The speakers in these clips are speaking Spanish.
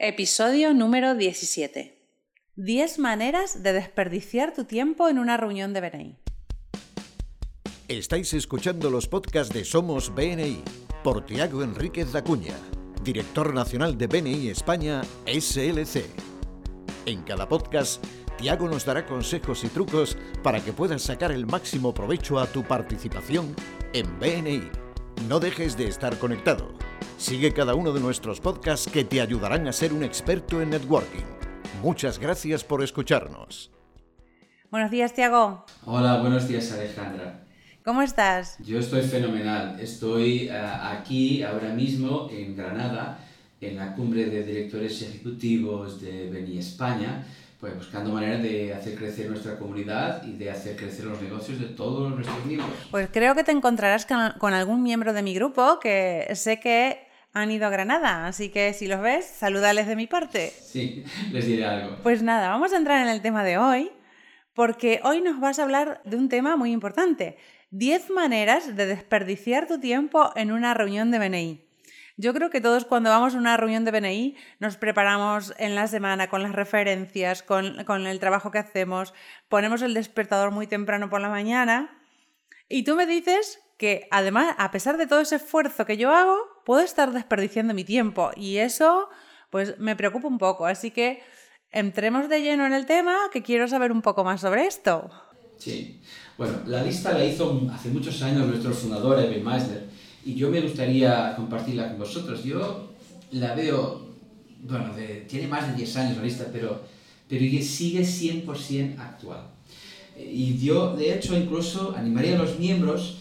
Episodio número 17. 10 maneras de desperdiciar tu tiempo en una reunión de BNI. Estáis escuchando los podcasts de Somos BNI por Tiago Enríquez Dacuña, director nacional de BNI España SLC. En cada podcast, Tiago nos dará consejos y trucos para que puedas sacar el máximo provecho a tu participación en BNI. No dejes de estar conectado. Sigue cada uno de nuestros podcasts que te ayudarán a ser un experto en networking. Muchas gracias por escucharnos. Buenos días, Tiago. Hola, buenos días, Alejandra. ¿Cómo estás? Yo estoy fenomenal. Estoy uh, aquí ahora mismo en Granada, en la cumbre de directores ejecutivos de Beni España, pues buscando maneras de hacer crecer nuestra comunidad y de hacer crecer los negocios de todos nuestros miembros. Pues creo que te encontrarás con, con algún miembro de mi grupo que sé que han ido a Granada, así que si los ves, salúdales de mi parte. Sí, les diré algo. Pues nada, vamos a entrar en el tema de hoy, porque hoy nos vas a hablar de un tema muy importante. 10 maneras de desperdiciar tu tiempo en una reunión de BNI. Yo creo que todos cuando vamos a una reunión de BNI nos preparamos en la semana con las referencias, con, con el trabajo que hacemos, ponemos el despertador muy temprano por la mañana y tú me dices que además, a pesar de todo ese esfuerzo que yo hago, puedo estar desperdiciando mi tiempo y eso pues me preocupa un poco. Así que entremos de lleno en el tema, que quiero saber un poco más sobre esto. Sí, bueno, la lista la hizo hace muchos años nuestro fundador, Evan Meisner, y yo me gustaría compartirla con vosotros. Yo la veo, bueno, tiene más de 10 años la lista, pero, pero sigue 100% actual. Y yo, de hecho, incluso animaría a los miembros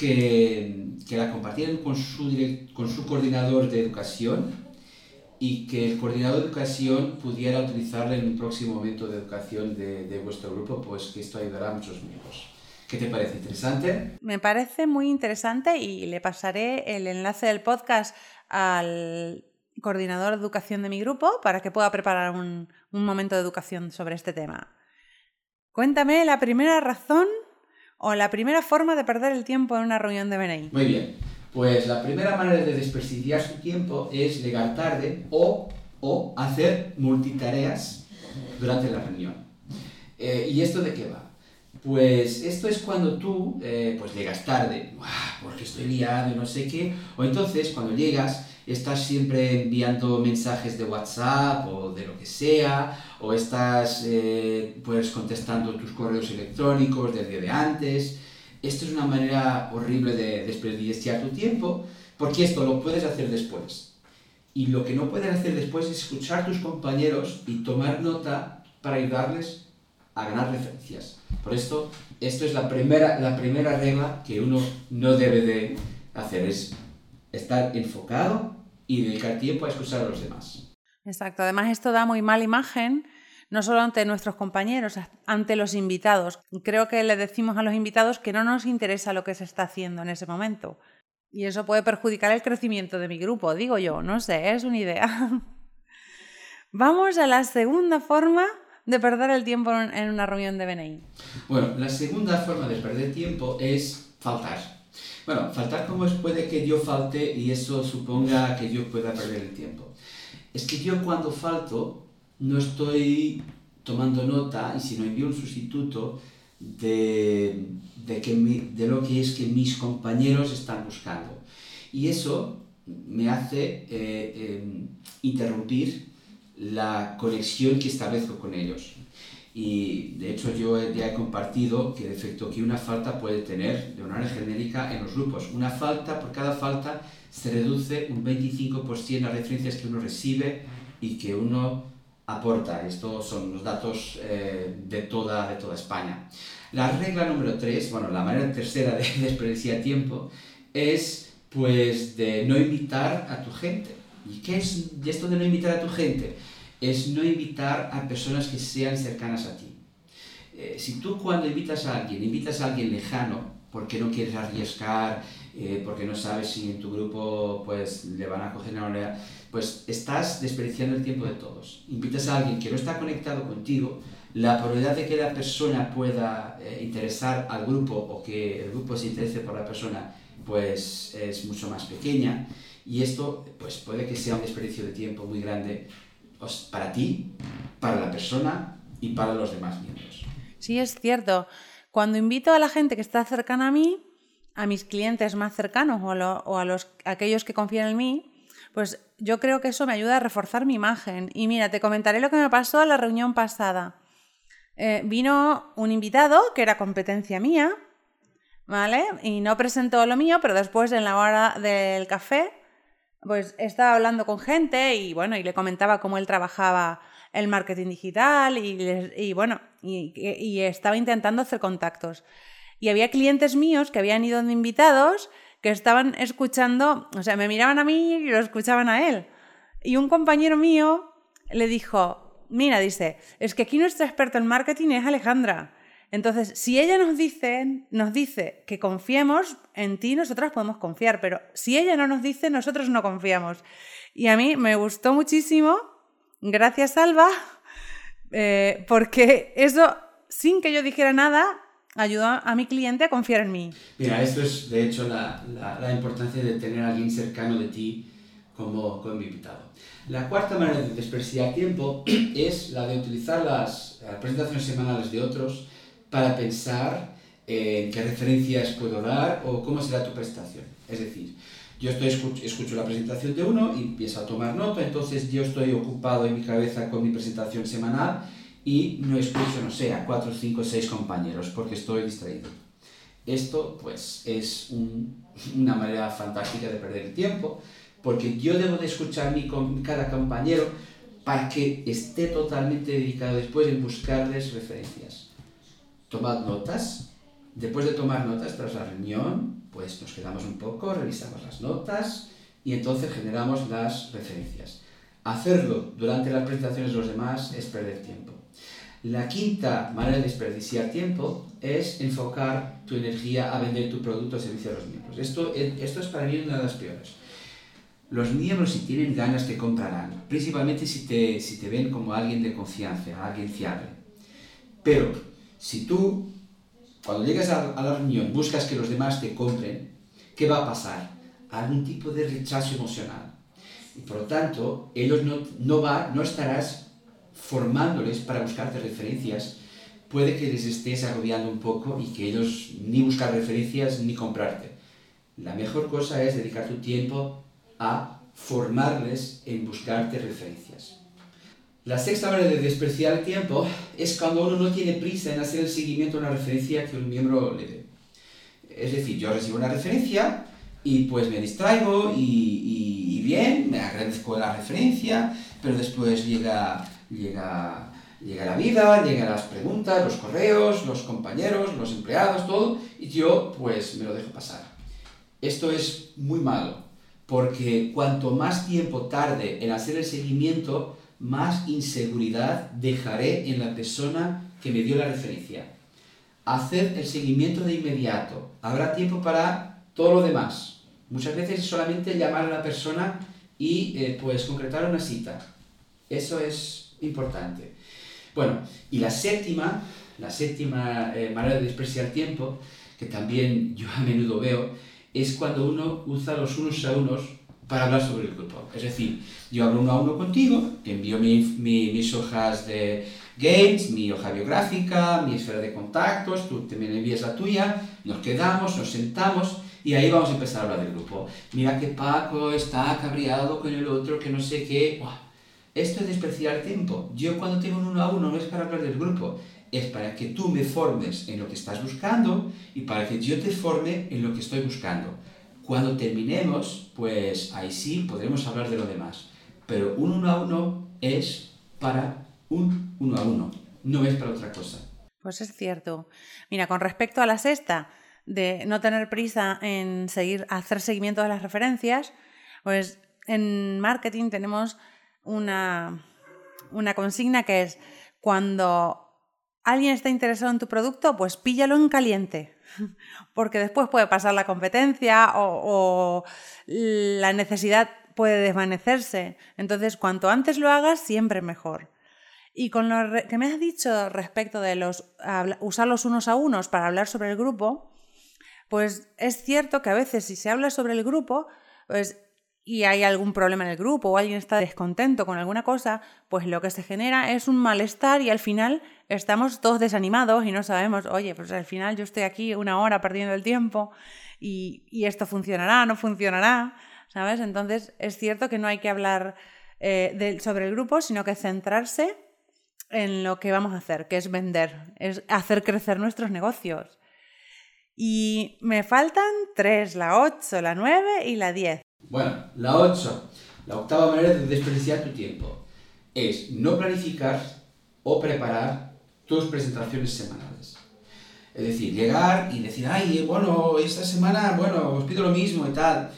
que, que la compartieran con su, con su coordinador de educación y que el coordinador de educación pudiera utilizarla en un próximo momento de educación de, de, vuestro grupo, pues que esto ayudará a muchos miembros. ¿Qué te parece? ¿Interesante? Me parece muy interesante y le pasaré el enlace del podcast al coordinador de educación de mi grupo para que pueda preparar un, un momento de educación sobre este tema. Cuéntame la primera razón o la primera forma de perder el tiempo en una reunión de BNI? Muy bien. Pues la primera manera de desperdiciar su tiempo es llegar tarde o, o hacer multitareas durante la reunión. Eh, ¿Y esto de qué va? Pues esto es cuando tú eh, pues llegas tarde, porque estoy liado y no sé qué, o entonces cuando llegas estás siempre enviando mensajes de WhatsApp o de lo que sea, o estás eh, pues contestando tus correos electrónicos del día de antes. Esto es una manera horrible de desperdiciar tu tiempo, porque esto lo puedes hacer después. Y lo que no puedes hacer después es escuchar a tus compañeros y tomar nota para ayudarles a ganar referencias. Por esto, esto es la primera, la primera regla que uno no debe de hacer, es estar enfocado y dedicar tiempo a escuchar a los demás. Exacto, además esto da muy mala imagen, no solo ante nuestros compañeros, ante los invitados. Creo que le decimos a los invitados que no nos interesa lo que se está haciendo en ese momento. Y eso puede perjudicar el crecimiento de mi grupo, digo yo, no sé, es una idea. Vamos a la segunda forma de perder el tiempo en una reunión de BNI. Bueno, la segunda forma de perder tiempo es faltar. Bueno, faltar como es puede que yo falte y eso suponga que yo pueda perder el tiempo. Es que yo cuando falto no estoy tomando nota y si no envío un sustituto de, de, que de lo que es que mis compañeros están buscando. Y eso me hace eh, em, interrumpir la conexión que establezco con ellos. Y de hecho yo ya he compartido que el efecto que una falta puede tener de manera genérica en los grupos. Una falta, por cada falta se reduce un 25% las referencias que uno recibe y que uno aporta. Estos son los datos eh, de, toda, de toda España. La regla número 3, bueno, la manera tercera de desperdiciar tiempo es pues de no invitar a tu gente. ¿Y qué es esto de no invitar a tu gente? Es no invitar a personas que sean cercanas a ti. Eh, si tú cuando invitas a alguien, invitas a alguien lejano, porque no quieres arriesgar, eh, porque no sabes si en tu grupo pues le van a coger una pues estás desperdiciando el tiempo de todos. Invitas a alguien que no está conectado contigo, la probabilidad de que la persona pueda eh, interesar al grupo o que el grupo se interese por la persona pues es mucho más pequeña y esto pues puede que sea un desperdicio de tiempo muy grande para ti, para la persona y para los demás miembros. Sí, es cierto. Cuando invito a la gente que está cercana a mí, a mis clientes más cercanos o a, los, aquellos que confían en mí, pues yo creo que eso me ayuda a reforzar mi imagen. Y mira, te comentaré lo que me pasó en la reunión pasada. Eh, vino un invitado que era competencia mía, ¿vale? Y no presentó lo mío, pero después en la hora del café, pues estaba hablando con gente y bueno, y le comentaba cómo él trabajaba el marketing digital y, bueno, y, estaba intentando hacer contactos. Y había clientes míos que habían ido de invitados que estaban escuchando, o sea, me miraban a mí y lo escuchaban a él. Y un compañero mío le dijo, mira, dice, es que aquí nuestra experta en marketing es Alejandra. Entonces, si ella nos dice, nos dice que confiemos en ti, nosotros podemos confiar, pero si ella no nos dice, nosotros no confiamos. Y a mí me gustó muchísimo, gracias Alba, eh, porque eso, sin que yo dijera nada, ayudó a mi cliente a confiar en mí. Mira, esto es de hecho la, la, importancia de tener a alguien cercano de ti como, como invitado. La cuarta manera de despreciar tiempo es la de utilizar las presentaciones semanales de otros para pensar en qué referencias puedo dar o cómo será tu prestación. Es decir, yo estoy, escucho, la presentación de uno y empiezo a tomar nota, entonces yo estoy ocupado en mi cabeza con mi presentación semanal y no escucho, no sé, a cuatro, cinco, seis compañeros porque estoy distraído. Esto, pues, es una manera fantástica de perder el tiempo, porque yo debo de escuchar mi, cada compañero para que esté totalmente dedicado después en buscarles referencias tomad notas. Después de tomar notas tras la reunión, pues nos quedamos un poco, revisamos las notas y entonces generamos las referencias. Hacerlo durante las presentaciones de los demás es perder tiempo. La quinta manera de desperdiciar tiempo es enfocar tu energía a vender tu producto o servicio a los miembros. Esto, esto es para mí una de las peores. Los miembros si tienen ganas te comprarán, principalmente si te, si te ven como alguien de confianza, alguien fiable. Pero si tú, cuando llegas a, la reunión, buscas que los demás te compren, ¿qué va a pasar? Algún tipo de rechazo emocional. Y por lo tanto, ellos no, no, va, no estarás formándoles para buscarte referencias. Puede que les estés agobiando un poco y que ellos ni buscar referencias ni comprarte. La mejor cosa es dedicar tu tiempo a formarles en buscarte referencias. La sexta manera de despreciar el tiempo es cuando uno no tiene prisa en hacer el seguimiento a una referencia que un miembro le dé. Es decir, yo recibo una referencia y pues me distraigo y, bien, me agradezco la referencia, pero después llega, llega, llega la vida, llegan las preguntas, los correos, los compañeros, los empleados, todo, y yo pues me lo dejo pasar. Esto es muy malo, porque cuanto más tiempo tarde en hacer el seguimiento, más inseguridad dejaré en la persona que me dio la referencia. Hacer el seguimiento de inmediato. Habrá tiempo para todo lo demás. Muchas veces solamente llamar a la persona y eh, pues concretar una cita. Eso es importante. Bueno, y la séptima, la séptima eh, manera de despreciar tiempo, que también yo a menudo veo, es cuando uno usa los unos a unos para hablar sobre el grupo. Es decir, yo hablo uno a uno contigo, te envío mis hojas de games, mi hoja biográfica, mi esfera de contactos, tú también envías la tuya, nos quedamos, nos sentamos y ahí vamos a empezar a hablar del grupo. Mira que Paco está cabreado con el otro, que no sé qué. Esto es despreciar tiempo. Yo cuando tengo un uno a uno no es para hablar del grupo, es para que tú me formes en lo que estás buscando y para que yo te forme en lo que estoy buscando. Cuando terminemos, pues ahí sí podremos hablar de lo demás. Pero un uno a uno es para un uno a uno, no es para otra cosa. Pues es cierto. Mira, con respecto a la sexta, de no tener prisa en seguir, hacer seguimiento de las referencias, pues en marketing tenemos una, una consigna que es cuando alguien está interesado en tu producto, pues píllalo en caliente. porque después puede pasar la competencia o, la necesidad puede desvanecerse. Entonces, cuanto antes lo hagas, siempre mejor. Y con lo que me has dicho respecto de los, usar los unos a unos para hablar sobre el grupo, pues es cierto que a veces si se habla sobre el grupo, pues y hay algún problema en el grupo o alguien está descontento con alguna cosa, pues lo que se genera es un malestar y al final estamos todos desanimados y no sabemos, oye, pues al final yo estoy aquí una hora perdiendo el tiempo y, esto funcionará, no funcionará, ¿sabes? Entonces es cierto que no hay que hablar eh, sobre el grupo, sino que centrarse en lo que vamos a hacer, que es vender, es hacer crecer nuestros negocios. Y me faltan tres, la 8, la 9 y la 10. Bueno, la 8, la octava manera de desperdiciar tu tiempo, es no planificar o preparar tus presentaciones semanales. Es decir, llegar y decir, ay, bueno, esta semana, bueno, os pido lo mismo y tal.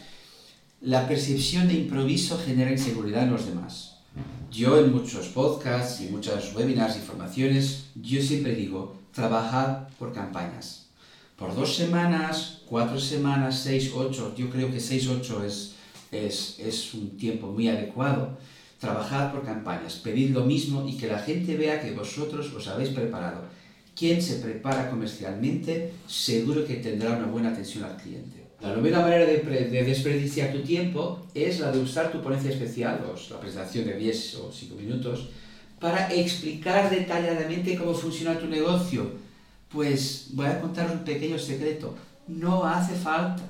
La percepción de improviso genera inseguridad en los demás. Yo en muchos podcasts y muchas webinars y formaciones, yo siempre digo, trabajad por campañas. Por dos semanas, cuatro semanas, seis, ocho, yo creo que seis, ocho es es, un tiempo muy adecuado. Trabajad por campañas, pedid lo mismo y que la gente vea que vosotros os habéis preparado. Quien se prepara comercialmente seguro que tendrá una buena atención al cliente. La novena manera de, de desperdiciar tu tiempo es la de usar tu ponencia especial, o la presentación de 10 o 5 minutos, para explicar detalladamente cómo funciona tu negocio. Pues voy a contar un pequeño secreto. No hace falta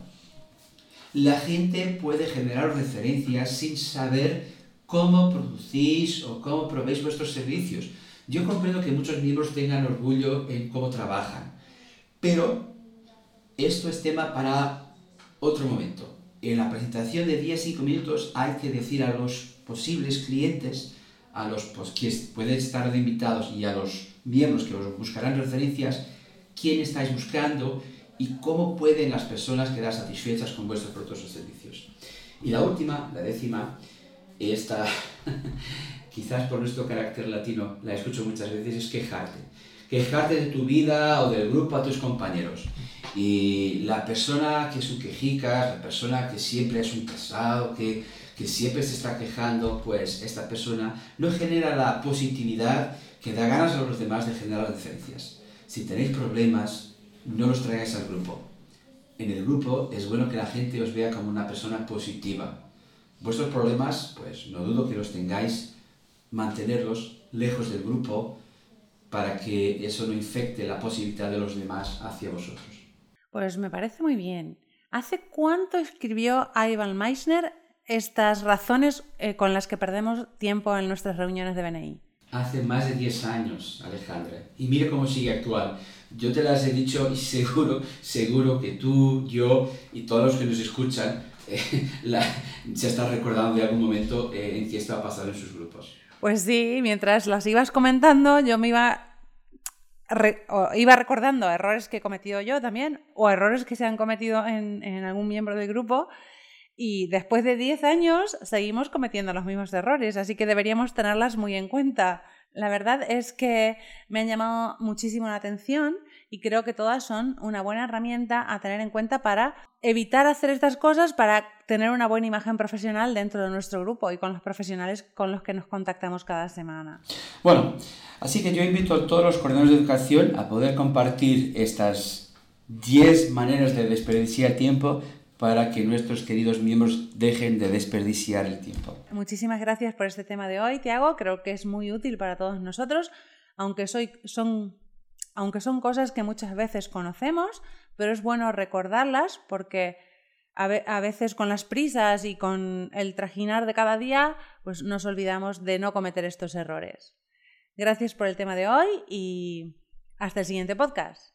la gente puede generar referencias sin saber cómo producís o cómo proveéis vuestros servicios. Yo comprendo que muchos miembros tengan orgullo en cómo trabajan, pero esto es tema para otro momento. En la presentación de 10-5 minutos hay que decir a los posibles clientes, a los que pueden estar de invitados y a los miembros que os buscarán referencias, quién estáis buscando, y cómo pueden las personas quedar satisfechas con vuestros productos o servicios. Y la última, la décima, esta, quizás por nuestro carácter latino, la escucho muchas veces, es quejarte. Quejarte de tu vida o del grupo a tus compañeros. Y la persona que es un quejica, la persona que siempre es un pesado, que, que siempre se está quejando, pues esta persona no genera la positividad que da ganas a los demás de generar diferencias. Si tenéis problemas, no los traigáis al grupo. En el grupo es bueno que la gente os vea como una persona positiva. Vuestros problemas, pues no dudo que los tengáis, mantenerlos lejos del grupo para que eso no infecte la posibilidad de los demás hacia vosotros. Pues me parece muy bien. ¿Hace cuánto escribió Ivan Meissner estas razones eh, con las que perdemos tiempo en nuestras reuniones de BNI? Hace más de 10 años, Alejandra. Y mire cómo sigue actual. Yo te las he dicho y seguro, seguro que tú, yo y todos los que nos escuchan eh, se están recordando de algún momento eh, en que esto ha pasado en sus grupos. Pues sí, mientras las ibas comentando, yo me iba, iba recordando errores que he cometido yo también o errores que se han cometido en, en algún miembro del grupo. Y después de 10 años seguimos cometiendo los mismos errores, así que deberíamos tenerlas muy en cuenta. La verdad es que me han llamado muchísimo la atención y creo que todas son una buena herramienta a tener en cuenta para evitar hacer estas cosas, para tener una buena imagen profesional dentro de nuestro grupo y con los profesionales con los que nos contactamos cada semana. Bueno, así que yo invito a todos los coordinadores de educación a poder compartir estas 10 maneras de desperdiciar tiempo para que nuestros queridos miembros dejen de desperdiciar el tiempo. Muchísimas gracias por este tema de hoy, Tiago. Creo que es muy útil para todos nosotros, aunque, son, son cosas que muchas veces conocemos, pero es bueno recordarlas porque a, veces con las prisas y con el trajinar de cada día, pues nos olvidamos de no cometer estos errores. Gracias por el tema de hoy y hasta el siguiente podcast.